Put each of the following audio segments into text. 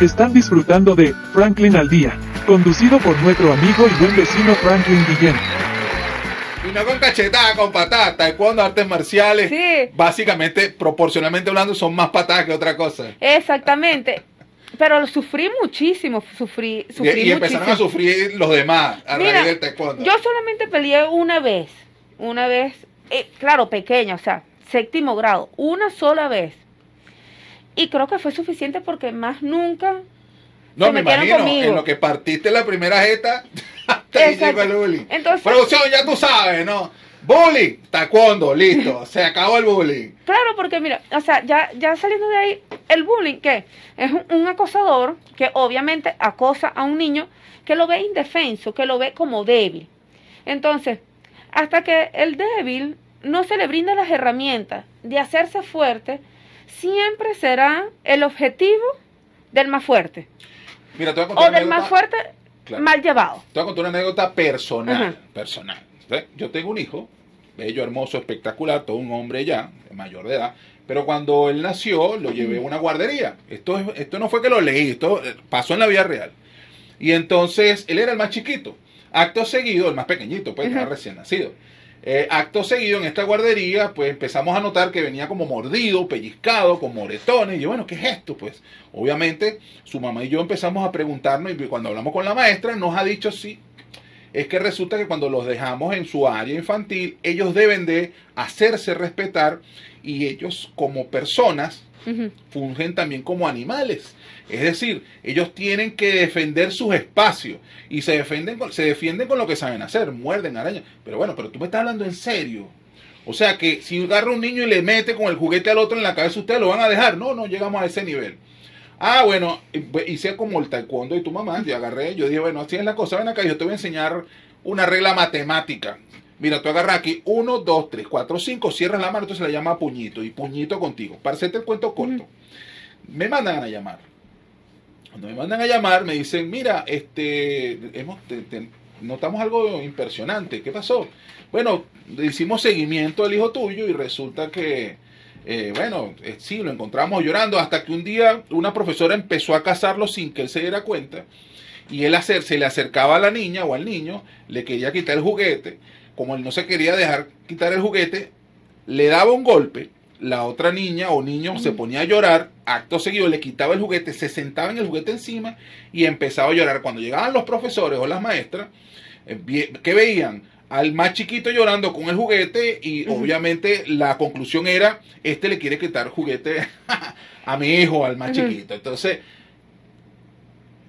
Están disfrutando de Franklin al Día, conducido por nuestro amigo y buen vecino Franklin Guillén. Y no con cachetada, con patada. Taekwondo, artes marciales. Sí. Básicamente, proporcionalmente hablando, son más patadas que otra cosa. Exactamente. Pero lo sufrí muchísimo, sufrí, Y, sufrí y empezaron a sufrir los demás a Mira, raíz del taekwondo. Yo solamente peleé una vez, una vez, eh, claro, pequeña, o sea, séptimo grado, una sola vez. Y creo que fue suficiente porque más nunca no, se me imagino, conmigo. en lo que partiste la primera jeta, hasta ahí llegó el bullying. Entonces- Producción, ya tú sabes, ¿no? Bullying, taekwondo, listo, se acabó el bullying. Claro, porque mira, o sea, ya, ya saliendo de ahí, el bullying, que es un, un acosador que obviamente acosa a un niño que lo ve indefenso, que lo ve como débil. Entonces, hasta que el débil no se le brinda las herramientas de hacerse fuerte, siempre será el objetivo del más fuerte. Mira, te voy a contar O del más fuerte Claro. mal llevado. Te voy a contar una anécdota personal. Ajá. Personal. Yo tengo un hijo, bello, hermoso, espectacular, todo un hombre ya, mayor de edad. Pero cuando él nació, lo llevé a una guardería. Esto, es- esto no fue que lo leí, esto eh, pasó en la vida real. Y entonces, él era el más chiquito. Acto seguido, el más pequeñito, pues, estaba Ujú. recién nacido. Eh, acto seguido, en esta guardería, pues empezamos a notar que venía como mordido, pellizcado, con moretones. Y yo, bueno, ¿qué es esto? Pues, obviamente, su mamá y yo empezamos a preguntarnos, y cuando hablamos con la maestra, nos ha dicho sí. Es que resulta que cuando los dejamos en su área infantil, ellos deben de hacerse respetar y ellos como personas Fungen también como animales. Es decir, ellos tienen que defender sus espacios y se defienden con, se defienden con lo que saben hacer, muerden arañas. Pero bueno, pero tú me estás hablando en serio. O sea que si agarra un niño y le mete con el juguete al otro en la cabeza, ustedes lo van a dejar. No, no llegamos a ese nivel. Ah, bueno, pues, hice como el taekwondo y tu mamá, yo agarré, yo dije, bueno, así es la cosa, ven acá, yo te voy a enseñar una regla matemática. Mira, tú agarras aquí 1, 2, 3, 4, 5, cierras la mano, entonces se la llama puñito y puñito contigo. Para hacerte el cuento corto. Me mandan a llamar. Cuando me mandan a llamar, me dicen, mira, este, hemos, te- te- notamos algo impresionante. ¿Qué pasó? Bueno, le hicimos seguimiento al hijo tuyo y resulta que, eh, bueno, eh, sí, lo encontramos llorando hasta que un día una profesora empezó a casarlo sin que él se diera cuenta y él hacer, se le acercaba a la niña o al niño, le quería quitar el juguete, como él no se quería dejar quitar el juguete, le daba un golpe, la otra niña o niño se ponía a llorar, acto seguido le quitaba el juguete, se sentaba en el juguete encima y empezaba a llorar. Cuando llegaban los profesores o las maestras, eh, ¿qué veían? Al más chiquito llorando con el juguete y obviamente la conclusión era, este le quiere quitar juguete a mi hijo, al más chiquito. Entonces,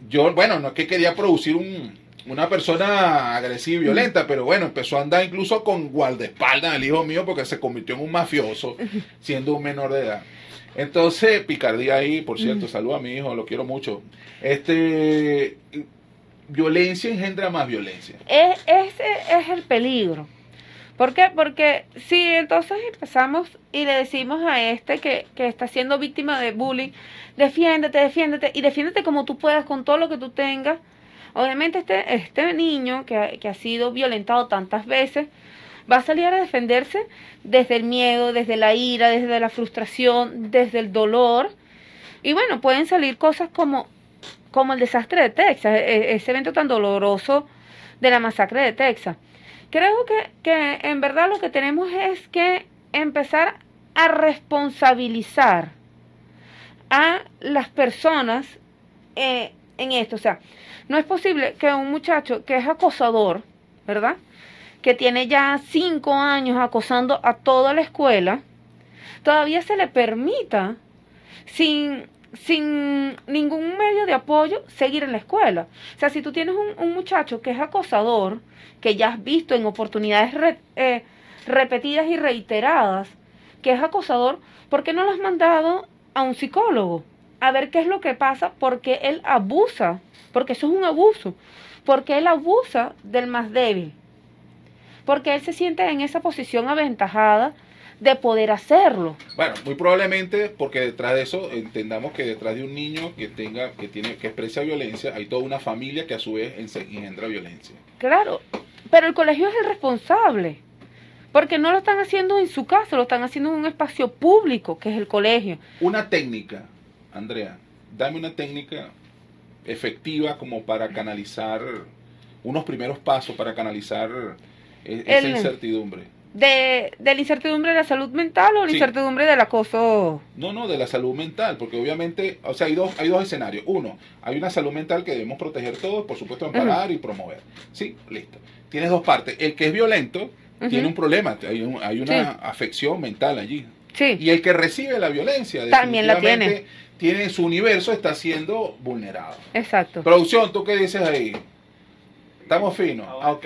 yo, bueno, no es que quería producir un, una persona agresiva y violenta, pero bueno, empezó a andar incluso con guardaespaldas al hijo mío porque se convirtió en un mafioso siendo un menor de edad. Entonces, picardía ahí, por cierto, saludo a mi hijo, lo quiero mucho. Este, violencia engendra más violencia. E- ese es el peligro. ¿Por qué? Porque si entonces empezamos y le decimos a este que, que está siendo víctima de bullying, defiéndete, defiéndete y defiéndete como tú puedas con todo lo que tú tengas. Obviamente este, este niño que, ha- que ha sido violentado tantas veces va a salir a defenderse desde el miedo, desde la ira, desde la frustración, desde el dolor. Y bueno, pueden salir cosas como, como el desastre de Texas, e- ese evento tan doloroso de la masacre de Texas. Creo que, que en verdad lo que tenemos es que empezar a responsabilizar a las personas eh, en esto. O sea, no es posible que un muchacho que es acosador, ¿verdad? Que tiene ya cinco años acosando a toda la escuela, todavía se le permita, sin, sin ningún medio de apoyo, seguir en la escuela. O sea, si tú tienes un, un muchacho que es acosador, que ya has visto en oportunidades eh, repetidas y reiteradas, que es acosador, ¿por qué no lo has mandado a un psicólogo? A ver qué es lo que pasa, porque él abusa, porque eso es un abuso, porque él abusa del más débil, porque él se siente en esa posición aventajada de poder hacerlo. Bueno, muy probablemente porque detrás de eso entendamos que detrás de un niño que tenga, que tiene, que expresa violencia, hay toda una familia que a su vez engendra violencia. Claro, pero el colegio es el responsable, porque no lo están haciendo en su casa, lo están haciendo en un espacio público, que es el colegio. Una técnica, Andrea, dame una técnica efectiva como para canalizar unos primeros pasos para canalizar eh, esa El- incertidumbre? De, de la incertidumbre de la salud mental o la Sí. incertidumbre del acoso. No, no, de la salud mental, porque obviamente, o sea, hay dos, hay dos escenarios. Uno, hay una salud mental que debemos proteger todos, por supuesto, amparar y promover. Sí, listo. Tienes dos partes. El que es violento tiene un problema, hay, un- hay una Sí. afección mental allí. Sí, Y el que recibe la violencia También la definitivamente tiene su universo está siendo vulnerado. exacto. Producción, ¿tú qué dices ahí? Estamos finos. Ah, ok.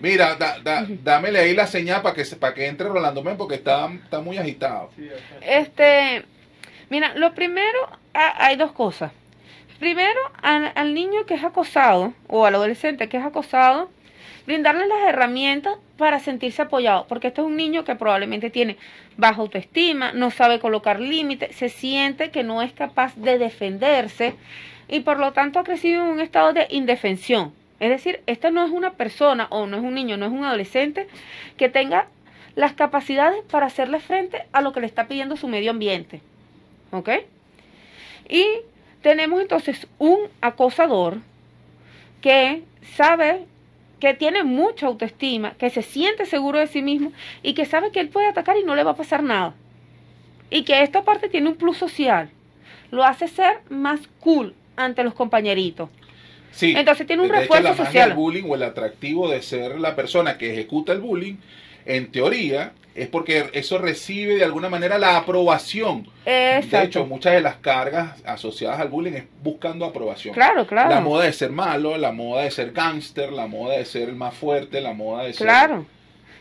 Mira, da, da, dámele ahí la señal para que, se- para que entre Rolando Men porque está, está muy agitado. Este, mira, lo primero, ha- hay dos cosas. Primero, al, al niño que es acosado o al adolescente que es acosado, brindarle las herramientas para sentirse apoyado, porque este es un niño que probablemente tiene baja autoestima, no sabe colocar límites, se siente que no es capaz de defenderse y por lo tanto ha crecido en un estado de indefensión. Es decir, esta no es una persona o no es un niño, no es un adolescente que tenga las capacidades para hacerle frente a lo que le está pidiendo su medio ambiente. ¿Ok? Y tenemos entonces un acosador que sabe que tiene mucha autoestima, que se siente seguro de sí mismo y que sabe que él puede atacar y no le va a pasar nada. Y que esta parte tiene un plus social. Lo hace ser más cool ante los compañeritos. Sí. Entonces tiene un De hecho, refuerzo la magia social. del bullying o el atractivo de ser la persona que ejecuta el bullying, en teoría, es porque eso recibe de alguna manera la aprobación. De hecho, muchas de las cargas asociadas al bullying es buscando aprobación. Claro, claro. La moda de ser malo, la moda de ser gángster, la moda de ser el más fuerte, la moda de ser... Claro.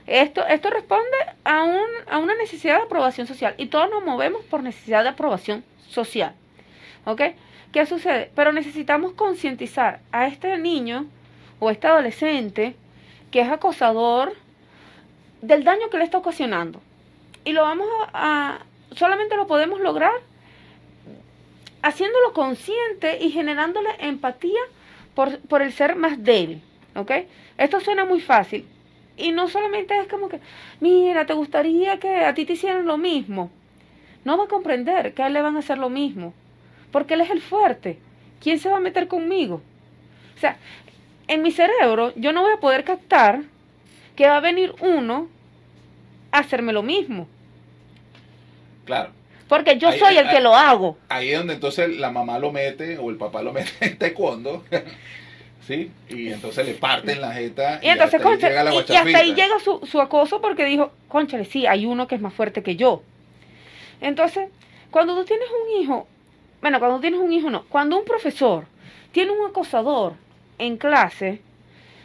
Esto, esto responde a, un, a una necesidad de aprobación social y todos nos movemos por necesidad de aprobación social. ¿Ok? ¿Qué sucede? Pero necesitamos concientizar a este niño o este adolescente que es acosador del daño que le está ocasionando. Y lo vamos a, solamente lo podemos lograr haciéndolo consciente y generándole empatía por, por el ser más débil. ¿Ok? Esto suena muy fácil. Y no solamente es como que, mira, te gustaría que a ti te hicieran lo mismo. No va a comprender que a él le van a hacer lo mismo. Porque él es el fuerte. ¿Quién se va a meter conmigo? O sea, en mi cerebro yo no voy a poder captar que va a venir uno a hacerme lo mismo. Claro. Porque yo Ahí- soy el ahí- que lo hago. Ahí es donde entonces la mamá lo mete o el papá lo mete en taekwondo. ¿Sí? Y entonces le parten la jeta. Y entonces, hasta ahí concha, llega la y, y hasta ahí llega su, su acoso porque dijo, conchale, sí, hay uno que es más fuerte que yo. Entonces, cuando tú tienes un hijo, bueno, cuando tienes un hijo no, cuando un profesor tiene un acosador en clase,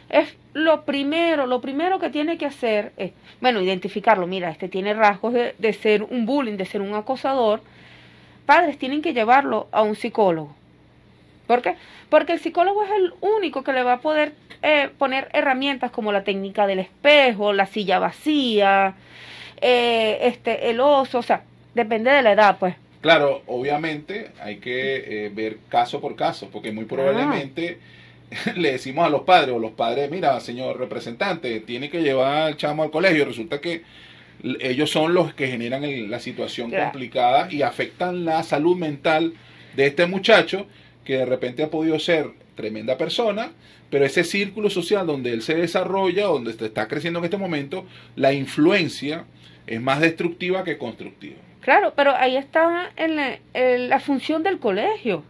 es lo primero, lo primero que tiene que hacer es, bueno, identificarlo, mira, este tiene rasgos de, de ser un bullying, de ser un acosador, padres tienen que llevarlo a un psicólogo. ¿Por qué? Porque el psicólogo es el único que le va a poder eh, poner herramientas como la técnica del espejo, la silla vacía, eh, este, el oso, o sea, depende de la edad, pues. Claro, obviamente hay que eh, ver caso por caso, porque muy probablemente le decimos a los padres, o los padres, mira, señor representante, tiene que llevar al chamo al colegio. Resulta que ellos son los que generan el- la situación complicada y afectan la salud mental de este muchacho que de repente ha podido ser tremenda persona, pero ese círculo social donde él se desarrolla, donde está creciendo en este momento, la influencia es más destructiva que constructiva. Claro, pero ahí está la función del colegio,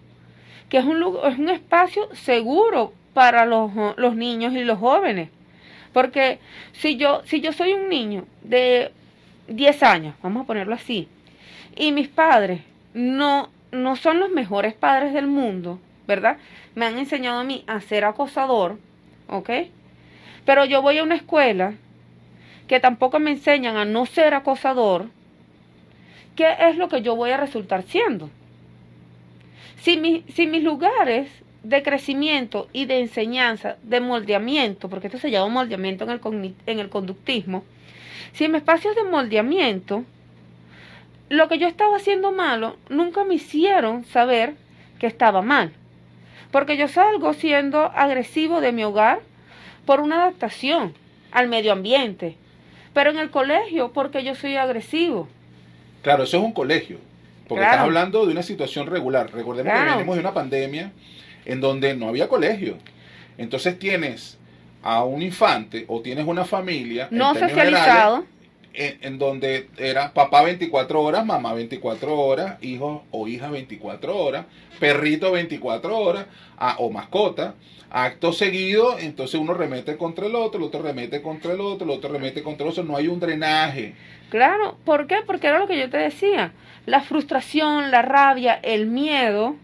que es un, lu- es un espacio seguro para los, los niños y los jóvenes. Porque si yo, si yo soy un niño de 10 años, vamos a ponerlo así, y mis padres no, no son los mejores padres del mundo, ¿verdad? Me han enseñado a mí a ser acosador, ¿ok? Pero yo voy a una escuela que tampoco me enseñan a no ser acosador, ¿qué es lo que yo voy a resultar siendo? Si, mi- si mis lugares de crecimiento y de enseñanza, de moldeamiento, porque esto se llama moldeamiento en el, en el conductismo, si en mis espacios de moldeamiento, lo que yo estaba haciendo malo, nunca me hicieron saber que estaba mal. Porque yo salgo siendo agresivo de mi hogar por una adaptación al medio ambiente. Pero en el colegio, porque yo soy agresivo. Claro, eso es un colegio. Porque Claro. estás hablando de una situación regular. Recordemos Claro. que venimos de una pandemia en donde no había colegio. Entonces tienes a un infante o tienes una familia No en socializado. generales, en, donde era papá 24 horas, mamá 24 horas, hijo o hija 24 horas, perrito 24 horas a- o mascota. Acto seguido, entonces uno remete contra el otro, el otro remete contra el otro, el otro remete contra el otro, no hay un drenaje. Claro, ¿por qué? Porque era lo que yo te decía. La frustración, la rabia, el miedo,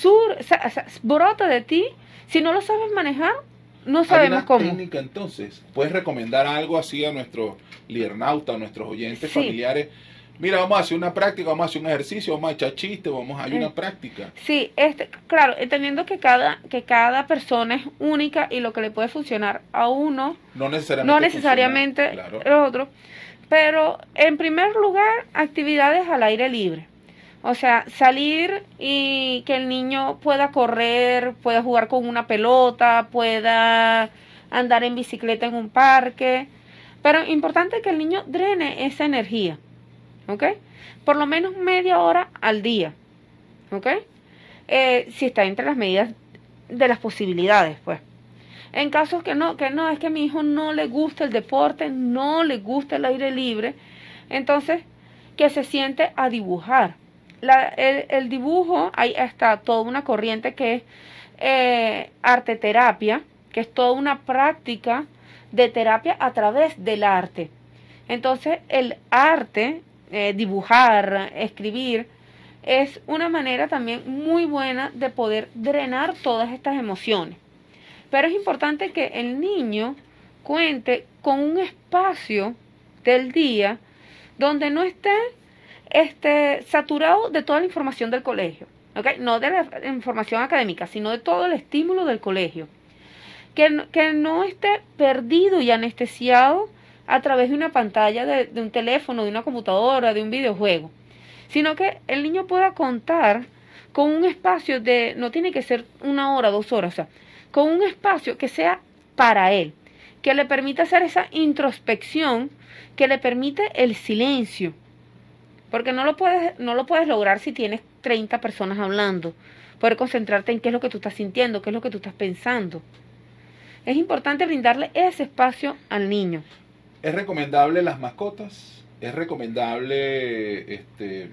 sur, brota de ti. Si no lo sabes manejar, no Hay sabemos una cómo. técnica entonces. ¿Puedes recomendar algo así a nuestros liernautas, a nuestros oyentes Sí. familiares? Mira, vamos a hacer una práctica, vamos a hacer un ejercicio, vamos a echar chistes, vamos a hay una Eh. práctica. Sí, este, claro, entendiendo que cada, que cada persona es única y lo que le puede funcionar a uno, No necesariamente. no necesariamente funciona, claro. el otro. Pero en primer lugar, actividades al aire libre. O sea, salir y que el niño pueda correr, pueda jugar con una pelota, pueda andar en bicicleta en un parque. Pero importante que el niño drene esa energía. ¿Ok? Por lo menos media hora al día. ¿Ok? Eh, si está entre las medidas de las posibilidades, pues. En casos que no, que no, es que a mi hijo no le gusta el deporte, no le gusta el aire libre, entonces que se siente a dibujar. El, dibujo, ahí está toda una corriente que es eh, arte terapia, que es toda una práctica de terapia a través del arte. Entonces el arte, eh, dibujar, escribir, es una manera también muy buena de poder drenar todas estas emociones. Pero es importante que el niño cuente con un espacio del día donde no esté este, saturado de toda la información del colegio. ¿ok? No de la información académica, sino de todo el estímulo del colegio. Que, que no esté perdido y anestesiado a través de una pantalla, de, de un teléfono, de una computadora, de un videojuego. Sino que el niño pueda contar con un espacio de, no tiene que ser una hora, dos horas, o sea, con un espacio que sea para él, que le permita hacer esa introspección, que le permite el silencio. Porque no lo puedes, no lo puedes lograr si tienes 30 personas hablando. Poder concentrarte en qué es lo que tú estás sintiendo, qué es lo que tú estás pensando. Es importante brindarle ese espacio al niño. ¿Es recomendable las mascotas? ¿Es recomendable este, eh,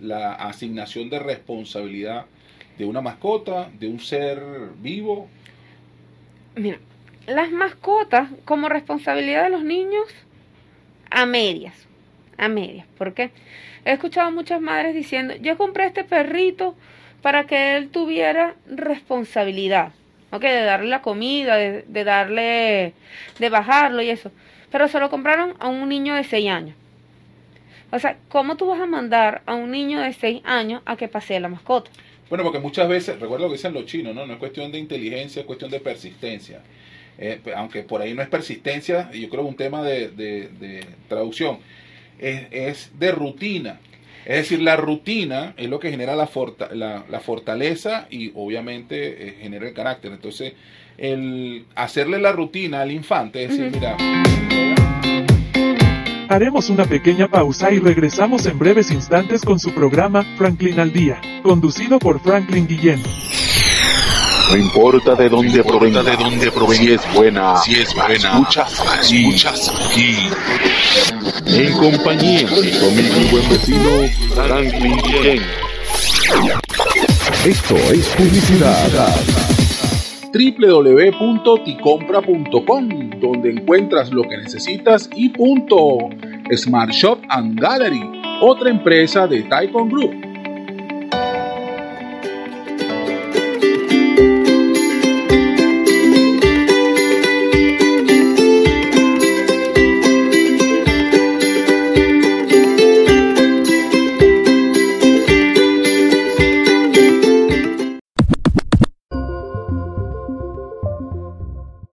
la asignación de responsabilidad de una mascota, de un ser vivo? Mira, las mascotas como responsabilidad de los niños a medias, a medias, porque he escuchado muchas madres diciendo, yo compré este perrito para que él tuviera responsabilidad, ¿ok? De darle la comida, de, darle, de bajarlo y eso, pero se lo compraron a un niño de 6 años. O sea, ¿cómo tú vas a mandar a un niño de 6 años a que pasee la mascota? Bueno, porque muchas veces, recuerdo lo que dicen los chinos, ¿no? No es cuestión de inteligencia, es cuestión de persistencia. Eh, aunque por ahí no es persistencia, yo creo que un tema de- de traducción, es, es de rutina. Es decir, la rutina es lo que genera la, forta- la, la fortaleza y obviamente eh, genera el carácter. Entonces, el hacerle la rutina al infante, es decir, mira, Haremos una pequeña pausa y regresamos en breves instantes con su programa Franklin al Día, conducido por Franklin Guillén. No importa de dónde provenga, de dónde provenga, si es buena, si es buena, escuchas la aquí, escuchas aquí. en compañía de amigo y buen vecino Franklin Guillén. Esto es publicidad. www.ticompra.com, donde encuentras lo que necesitas y punto. Smart Shop and Gallery, otra empresa de Taikon Group.